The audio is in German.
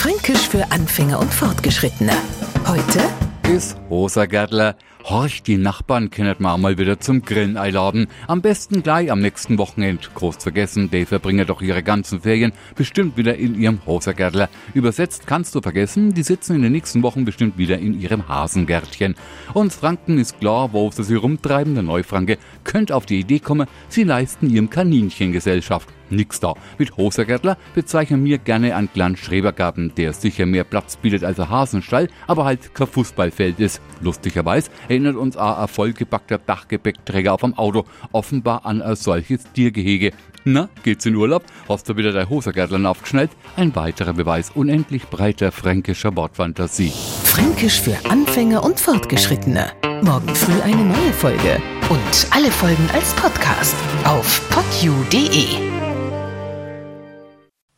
Fränkisch für Anfänger und Fortgeschrittene. Heute ist Hosergärtler. Horch, die Nachbarn kennt man mal wieder zum Grillen einladen. Am besten gleich am nächsten Wochenende. Groß vergessen, die verbringen doch ihre ganzen Ferien bestimmt wieder in ihrem Hosergärtler. Übersetzt kannst du vergessen, die sitzen in den nächsten Wochen bestimmt wieder in ihrem Hasengärtchen. Und Franken ist klar, wo sie sich rumtreiben, der Neufranke könnte auf die Idee kommen, sie leisten ihrem Kaninchen Gesellschaft nix da. Mit Hosergärtler bezeichnen wir gerne einen kleinen Schrebergarten, der sicher mehr Platz bietet als ein Hasenstall, aber halt kein Fußballfeld ist. Lustigerweise erinnert uns ein vollgebackter Dachgepäckträger auf dem Auto offenbar an ein solches Tiergehege. Na, geht's in Urlaub? Hast du wieder dein Hosergärtlein aufgeschnallt? Ein weiterer Beweis unendlich breiter fränkischer Wortfantasie. Fränkisch für Anfänger und Fortgeschrittene. Morgen früh eine neue Folge. Und alle Folgen als Podcast auf podu.de.